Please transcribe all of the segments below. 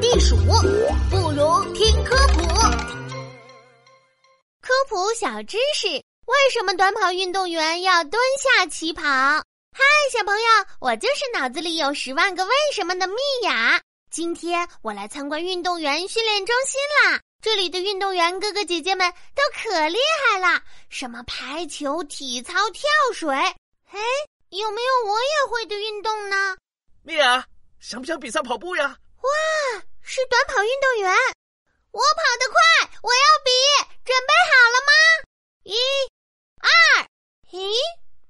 地鼠，不如听科普。科普小知识：为什么短跑运动员要蹲下起跑？嗨，小朋友，我就是脑子里有十万个为什么的蜜雅。今天我来参观运动员训练中心啦！这里的运动员哥哥姐姐们都可厉害了，什么排球、体操、跳水。哎，有没有我也会的运动呢？蜜雅，想不想比赛跑步呀？哇，是短跑运动员！我跑得快，我要比，准备好了吗？一、二，咦，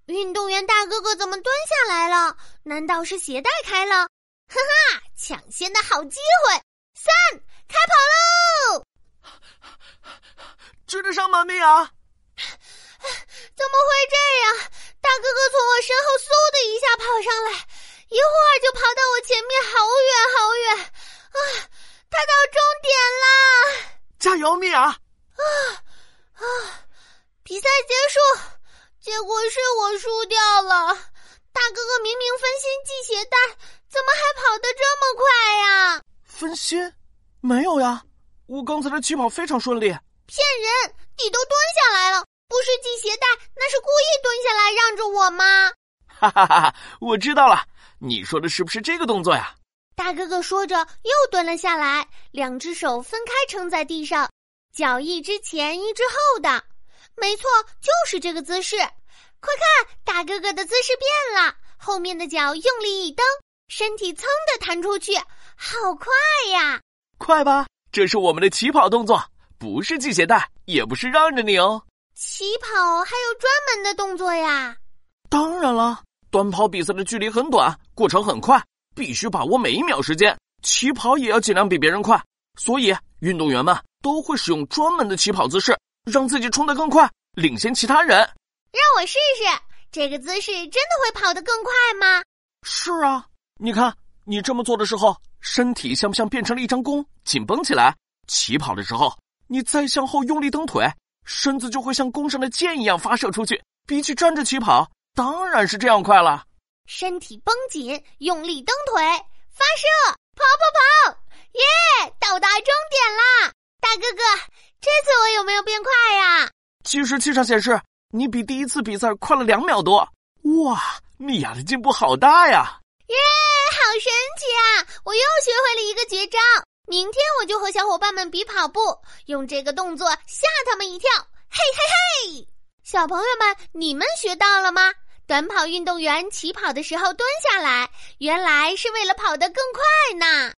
运动员大哥哥怎么蹲下来了？难道是鞋带开了？哈哈，抢先的好机会！三，开跑喽！追得上吗，蜜雅？怎么会这样？大哥哥从我身后嗖的一下跑上来，一会儿就跑到我前面好远好远。啊，他到终点啦！加油，米娅！啊啊！比赛结束，结果是我输掉了。大哥哥明明分心系鞋带，怎么还跑得这么快呀？分心？没有呀，我刚才的起跑非常顺利。骗人！你都蹲下来了，不是系鞋带，那是故意蹲下来让着我吗？哈哈哈哈！我知道了，你说的是不是这个动作呀？大哥哥说着又蹲了下来，两只手分开撑在地上，脚一只前一只后的。没错，就是这个姿势。快看，大哥哥的姿势变了，后面的脚用力一蹬，身体噌的弹出去，好快呀！快吧，这是我们的起跑动作。不是系鞋带，也不是让着你哦。起跑还有专门的动作呀？当然了，短跑比赛的距离很短，过程很快，必须把握每一秒时间。起跑也要尽量比别人快，所以运动员们都会使用专门的起跑姿势，让自己冲得更快，领先其他人。让我试试，这个姿势真的会跑得更快吗？是啊，你看你这么做的时候，身体像不像变成了一张弓，紧绷起来？起跑的时候。你再向后用力蹬腿，身子就会像弓上的箭一样发射出去。比起站着起跑，当然是这样快了。身体绷紧，用力蹬腿，发射，跑跑跑！耶，到达终点啦！大哥哥，这次我有没有变快呀？计时器上显示你比第一次比赛快了两秒多。哇，米娅的进步好大呀！耶，好神奇啊！我又学会了一个绝招。明天我就和小伙伴们比跑步，用这个动作吓他们一跳。嘿嘿嘿，小朋友们，你们学到了吗？短跑运动员起跑的时候蹲下来，原来是为了跑得更快呢。